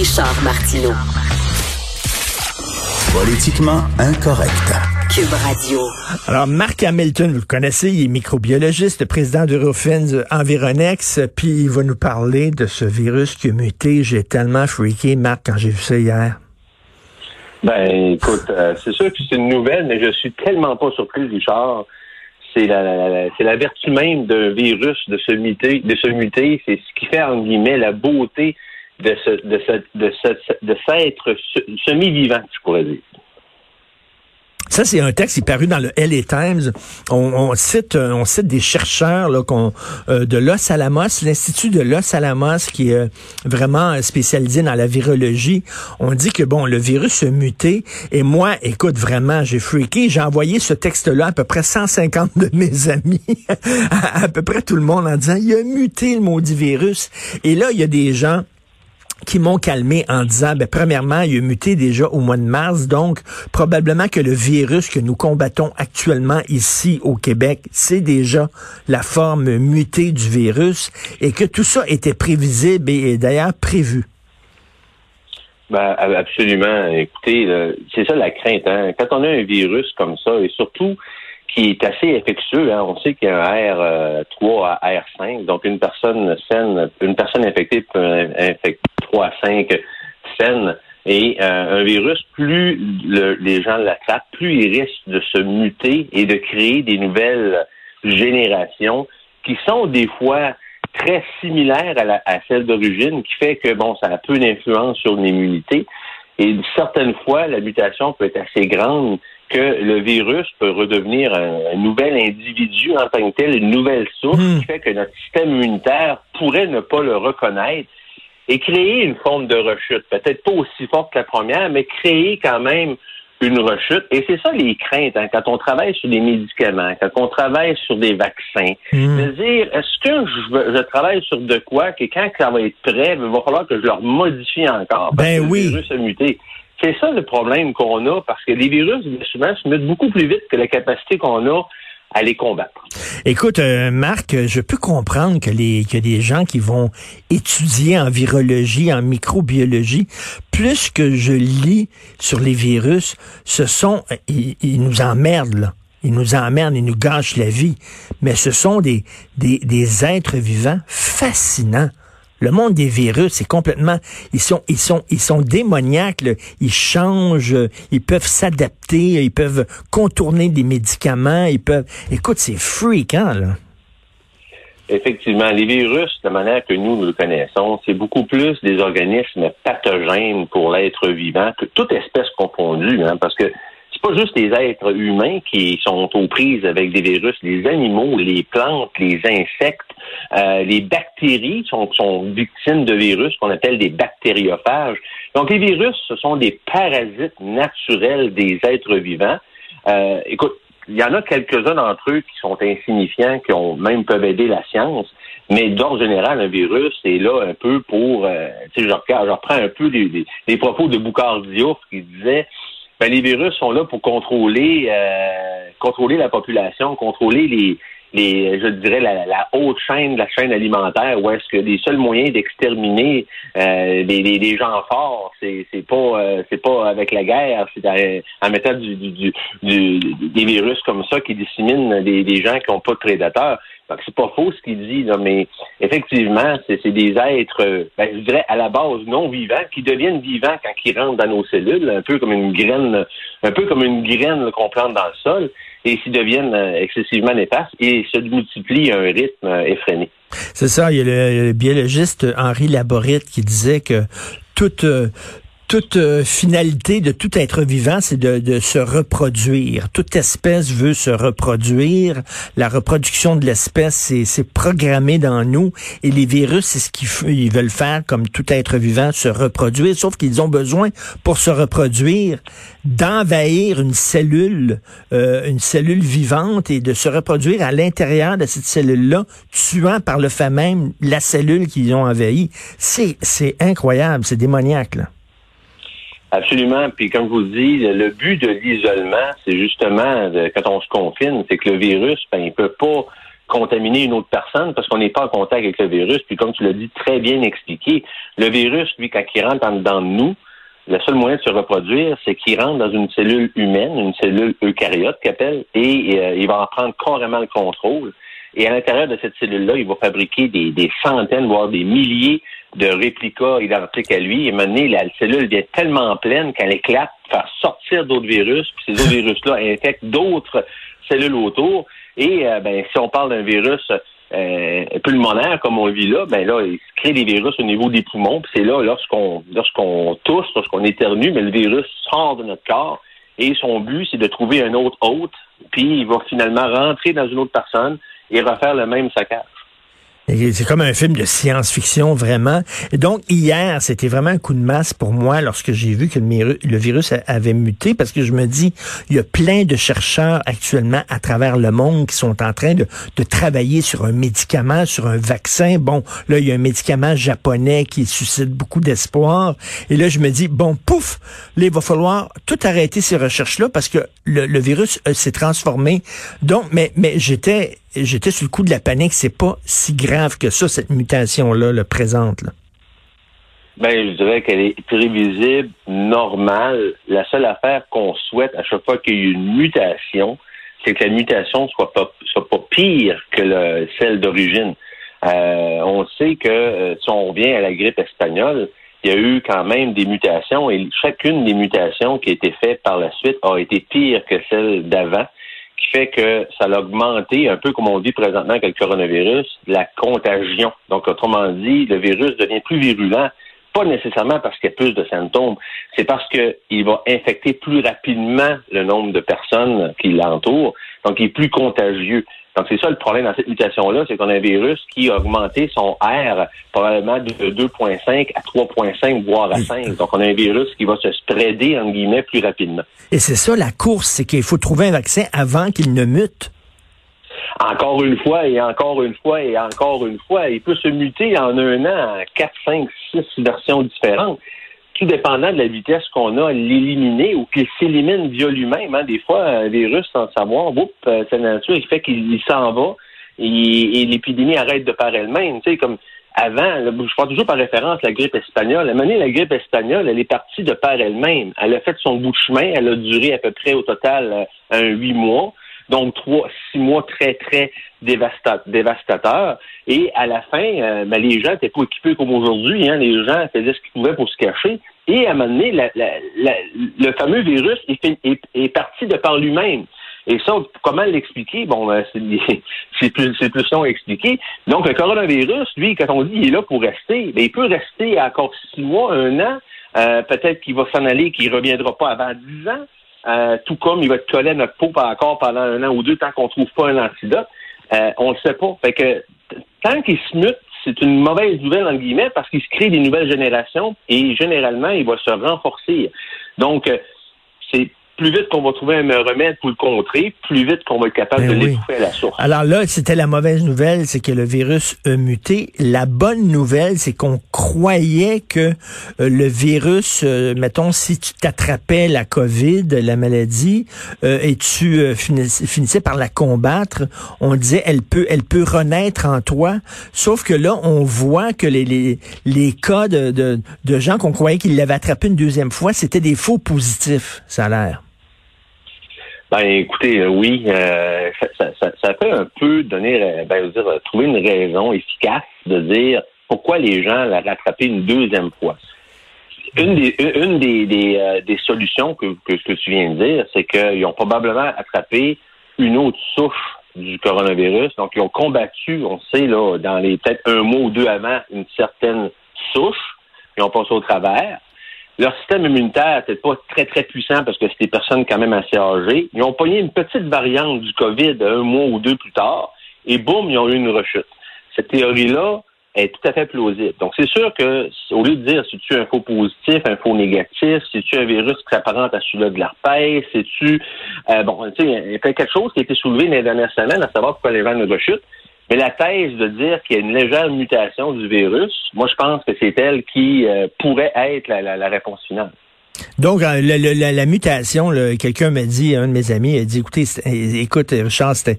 Richard Martineau. Politiquement incorrect. Cube Radio. Alors, Marc Hamilton, vous le connaissez, il est microbiologiste, président d'Eurofins Environex, puis il va nous parler de ce virus qui a muté. J'ai tellement freaké, Marc, quand j'ai vu ça hier. Ben, écoute, euh, c'est sûr que c'est une nouvelle, mais je suis tellement pas surpris, Richard. C'est la, c'est la vertu même d'un virus de se muter, de se muter. C'est ce qui fait, en guillemets, la beauté de ce, de s'être semi-vivant, je pourrais dire. Ça, c'est un texte qui est paru dans le LA Times. On, cite, euh, on cite des chercheurs là, qu'on, euh, de Los Alamos, l'Institut de Los Alamos, qui est euh, vraiment spécialisé dans la virologie. On dit que, bon, le virus a muté. Et moi, écoute, vraiment, j'ai freaké. J'ai envoyé ce texte-là à peu près 150 de mes amis, à, à peu près tout le monde, en disant, il a muté le maudit virus. Et là, il y a des gens qui m'ont calmé en disant, ben, premièrement, il a muté déjà au mois de mars, donc probablement que le virus que nous combattons actuellement ici au Québec, c'est déjà la forme mutée du virus et que tout ça était prévisible et, d'ailleurs prévu. Ben, absolument. Écoutez, c'est ça la crainte. Hein? Quand on a un virus comme ça, et surtout qui est assez infectieux. Hein. On sait qu'il y a un R3 à R5, donc une personne saine, une personne infectée peut infecter 3 à 5 saines. Et euh, un virus, plus les gens l'attrapent, plus il risque de se muter et de créer des nouvelles générations qui sont des fois très similaires à, la, à celle d'origine, qui fait que bon, ça a peu d'influence sur l'immunité. Et certaines fois, la mutation peut être assez grande que le virus peut redevenir un, nouvel individu en tant que tel, une nouvelle source hmm. qui fait que notre système immunitaire pourrait ne pas le reconnaître et créer une forme de rechute, peut-être pas aussi forte que la première, mais créer quand même une rechute. Et c'est ça les craintes hein, quand on travaille sur des médicaments, quand on travaille sur des vaccins. Hmm. De dire, est-ce que je, je, travaille sur de quoi que quand ça va être prêt, il va falloir que je leur modifie encore parce ben que oui. le virus a muté. C'est ça le problème qu'on a parce que les virus, souvent, se mettent beaucoup plus vite que la capacité qu'on a à les. Écoute, euh, Marc, je peux comprendre que les a des gens qui vont étudier en virologie, en microbiologie. Plus que je lis sur les virus, ce sont ils, ils nous emmerdent. Ils nous emmerdent, ils nous gâchent la vie. Mais ce sont des, des êtres vivants fascinants. Le monde des virus, c'est complètement, ils sont, ils sont, ils sont démoniaques. Ils changent, ils peuvent s'adapter, ils peuvent contourner des médicaments, ils peuvent. Écoute, c'est fréquent là. Effectivement, les virus, de manière que nous, nous le connaissons, c'est beaucoup plus des organismes pathogènes pour l'être vivant que toute espèce confondue, hein, parce que pas juste les êtres humains qui sont aux prises avec des virus, les animaux, les plantes, les insectes, euh, les bactéries sont, sont victimes de virus qu'on appelle des bactériophages. Donc les virus, ce sont des parasites naturels des êtres vivants. Euh, écoute, il y en a quelques-uns d'entre eux qui sont insignifiants, qui ont même peuvent aider la science, mais d'ordre général, un virus est là un peu pour, euh, tu sais, je, reprends un peu les, propos de Boucard Diouf qui disait ben, les virus sont là pour contrôler, euh, contrôler la population, contrôler les, les, je dirais, la, la, haute chaîne, la chaîne alimentaire, où est-ce que les seuls moyens d'exterminer euh, gens forts, c'est, c'est pas euh, c'est pas avec la guerre, c'est en, mettant du, du, du, des virus comme ça qui disséminent des, des gens qui n'ont pas de prédateurs. C'est pas faux ce qu'il dit, là, mais effectivement, c'est des êtres, ben, je dirais, à la base non vivants, qui deviennent vivants quand ils rentrent dans nos cellules, un peu comme une graine, un peu comme une graine qu'on plante dans le sol, et s'ils deviennent euh, excessivement néfastes et se multiplient à un rythme euh, effréné. C'est ça, il y a le, biologiste Henri Laborite qui disait que toute, euh, toute euh, finalité de tout être vivant, c'est de, de, se reproduire. Toute espèce veut se reproduire. La reproduction de l'espèce, c'est programmé dans nous. Et les virus, c'est ce qu'ils veulent faire, comme tout être vivant, se reproduire. Sauf qu'ils ont besoin, pour se reproduire, d'envahir une cellule, euh, une cellule vivante et de se reproduire à l'intérieur de cette cellule-là, tuant par le fait même la cellule qu'ils ont envahie. C'est incroyable, c'est démoniaque. Là. Absolument. Puis comme je vous dis, le but de l'isolement, c'est justement quand on se confine, c'est que le virus, ben, il peut pas contaminer une autre personne parce qu'on n'est pas en contact avec le virus. Puis comme tu l'as dit très bien expliqué, le virus, lui, quand il rentre dans nous, le seul moyen de se reproduire, c'est qu'il rentre dans une cellule humaine, une cellule eucaryote qu'appelle, et euh, il va en prendre carrément le contrôle. Et à l'intérieur de cette cellule-là, il va fabriquer des, centaines, voire des milliers de réplicas identiques à lui. Et maintenant, la cellule devient tellement pleine qu'elle éclate, faire sortir d'autres virus, puis ces autres virus-là infectent d'autres cellules autour. Et euh, ben, si on parle d'un virus euh, pulmonaire comme on vit là, ben là, il crée des virus au niveau des poumons. Puis c'est là, lorsqu'on lorsqu'on tousse, lorsqu'on éternue, mais le virus sort de notre corps. Et son but, c'est de trouver un autre hôte, puis il va finalement rentrer dans une autre personne et refaire le même saccage. C'est comme un film de science-fiction, vraiment. Et donc, hier, c'était vraiment un coup de masse pour moi lorsque j'ai vu que le, virus avait muté, parce que je me dis, il y a plein de chercheurs actuellement à travers le monde qui sont en train de, travailler sur un médicament, sur un vaccin. Bon, là, il y a un médicament japonais qui suscite beaucoup d'espoir. Et là, je me dis, bon, pouf, là, il va falloir tout arrêter ces recherches-là parce que le, le virus euh, s'est transformé. Donc, mais, mais j'étais j'étais sur le coup de la panique. C'est pas si grave que ça, cette mutation-là, le présente. Là. Ben, je dirais qu'elle est prévisible, normale. La seule affaire qu'on souhaite à chaque fois qu'il y a une mutation, c'est que la mutation soit pas soit pas pire que le, celle d'origine. Euh, on sait que euh, si on revient à la grippe espagnole, il y a eu quand même des mutations et chacune des mutations qui a été faite par la suite a été pire que celle d'avant qui fait que ça a augmenté, un peu comme on dit présentement avec le coronavirus, la contagion. Donc, autrement dit, le virus devient plus virulent, pas nécessairement parce qu'il y a plus de symptômes, c'est parce qu'il va infecter plus rapidement le nombre de personnes qui l'entourent, donc il est plus contagieux. Donc, c'est ça le problème dans cette mutation-là, c'est qu'on a un virus qui a augmenté son R probablement de 2,5 à 3,5, voire à 5. Donc, on a un virus qui va se spreader, en guillemets, plus rapidement. Et c'est ça la course, c'est qu'il faut trouver un vaccin avant qu'il ne mute. Encore une fois, et encore une fois, et encore une fois, il peut se muter en un an en 4, 5, 6 versions différentes tout dépendant de la vitesse qu'on a l'éliminer ou qu'il s'élimine via lui-même. Hein. Des fois, un virus, sans savoir, boum, euh, sa nature, il fait qu'il s'en va et, l'épidémie arrête de par elle-même. Tu sais, comme avant, je prends toujours par référence la grippe espagnole. À un la grippe espagnole, elle est partie de par elle-même. Elle a fait son bout de chemin. Elle a duré à peu près au total euh, un huit mois. Donc, trois, six mois très, très dévastateurs. Et à la fin, euh, ben, les gens n'étaient pas équipés comme aujourd'hui. Hein. Les gens faisaient ce qu'ils pouvaient pour se cacher. Et à un moment donné, le fameux virus est, parti de par lui-même. Et ça, comment l'expliquer? Bon, ben, c'est plus, plus long à expliquer. Donc, le coronavirus, lui, quand on dit qu'il est là pour rester, ben, il peut rester encore six mois, un an. Euh, peut-être qu'il va s'en aller, qu'il ne reviendra pas avant dix ans. Euh, tout comme il va être collé à notre peau encore pendant un an ou deux tant qu'on ne trouve pas un antidote. Euh, on ne le sait pas. Fait que tant qu'il se mute, c'est une mauvaise nouvelle en guillemets parce qu'il se crée des nouvelles générations et généralement il va se renforcer. Donc euh, c'est plus vite qu'on va trouver un remède pour le contrer, plus vite qu'on va être capable ben de l'étouffer à la source. Alors là, c'était la mauvaise nouvelle, c'est que le virus a muté. La bonne nouvelle, c'est qu'on croyait que euh, le virus, euh, mettons, si tu t'attrapais la COVID, la maladie, euh, et tu finissais par la combattre, on disait elle peut, elle peut renaître en toi. Sauf que là, on voit que les, les, les cas de, de, de gens qu'on croyait qu'ils l'avaient attrapé une deuxième fois, c'était des faux positifs, ça a l'air. Ben écoutez, euh, oui, euh, ça, ça, peut un peu donner, euh, ben, dire, trouver une raison efficace de dire pourquoi les gens l'ont rattrapé une deuxième fois. Une des solutions que, que, que, tu viens de dire, c'est qu'ils ont probablement attrapé une autre souche du coronavirus. Donc, ils ont combattu, on sait, là, dans les peut-être un mois ou deux avant, une certaine souche. Ils ont passé au travers. Leur système immunitaire n'était pas très, très puissant parce que c'était des personnes quand même assez âgées. Ils ont pogné une petite variante du COVID un mois ou deux plus tard, et boum, ils ont eu une rechute. Cette théorie-là est tout à fait plausible. Donc, c'est sûr que, au lieu de dire si tu un faux positif, un faux négatif, si tu un virus qui s'apparente à celui-là de l'herpès, si tu, euh, bon, tu sais, il y a quelque chose qui a été soulevé les dernières semaines, à savoir pourquoi les gens ne rechutent. Mais la thèse de dire qu'il y a une légère mutation du virus, moi, je pense que c'est elle qui euh, pourrait être la, réponse finale. Donc, euh, la, mutation, quelqu'un m'a dit, un de mes amis a dit, écoutez, écoute, Richard, c'était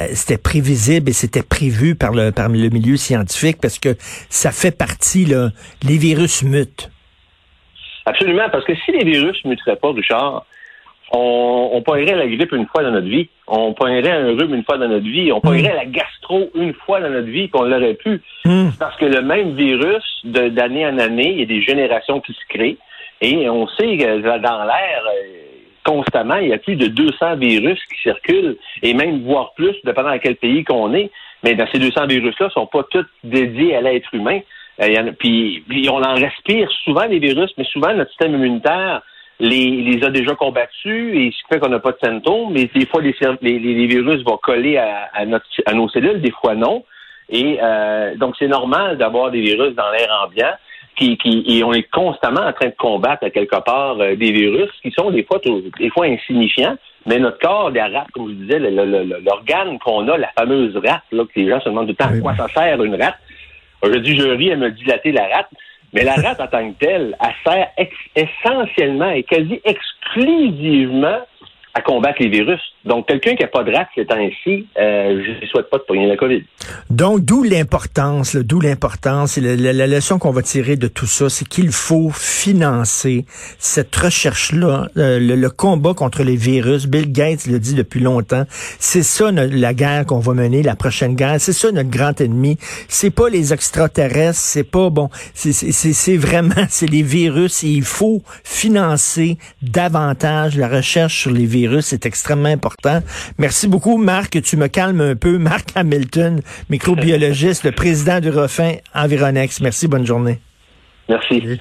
euh, c'était prévisible et c'était prévu par le, par le milieu scientifique parce que ça fait partie, là, les virus mutent. Absolument, parce que si les virus muteraient pas, Richard, on, on pognerait la grippe une fois dans notre vie, on pognerait un rhume une fois dans notre vie, on pognerait la gastro une fois dans notre vie, qu'on l'aurait pu. Hmm. Parce que le même virus, d'année en année, il y a des générations qui se créent, et on sait que dans l'air, euh, constamment, il y a plus de 200 virus qui circulent, et même voire plus, dépendant à quel pays qu'on est. Mais dans ces 200 virus-là, sont pas tous dédiés à l'être humain. Euh, puis, on en respire souvent les virus, mais souvent notre système immunitaire les, les a déjà combattus et ce qui fait qu'on n'a pas de symptômes. Mais des fois, les, les, virus vont coller à, à, notre, à nos cellules, des fois non. Et euh, donc, c'est normal d'avoir des virus dans l'air ambiant. Qui, qui, et on est constamment en train de combattre à quelque part euh, des virus qui sont des fois des fois insignifiants, mais notre corps, la rate, comme je disais, l'organe qu'on a, la fameuse rate, là, que les gens se demandent du temps à quoi ça sert une rate? Je dis, je ris à me dilater la rate. Mais la rate en tant que telle, elle sert essentiellement et quasi exclusivement à combattre les virus. Donc, quelqu'un qui n'a pas de rate ces temps-ci, euh, je ne souhaite pas de pogner la COVID. Donc, d'où l'importance, d'où l'importance, la, la, leçon qu'on va tirer de tout ça, c'est qu'il faut financer cette recherche-là, euh, le, combat contre les virus. Bill Gates le dit depuis longtemps. C'est ça la guerre qu'on va mener, la prochaine guerre. C'est ça notre grand ennemi. C'est pas les extraterrestres, c'est pas bon. C'est vraiment, c'est les virus et il faut financer davantage la recherche sur les virus. C'est extrêmement important Merci beaucoup, Marc. Tu me calmes un peu. Marc Hamilton, microbiologiste, le président du Refin Environex. Merci, bonne journée. Merci.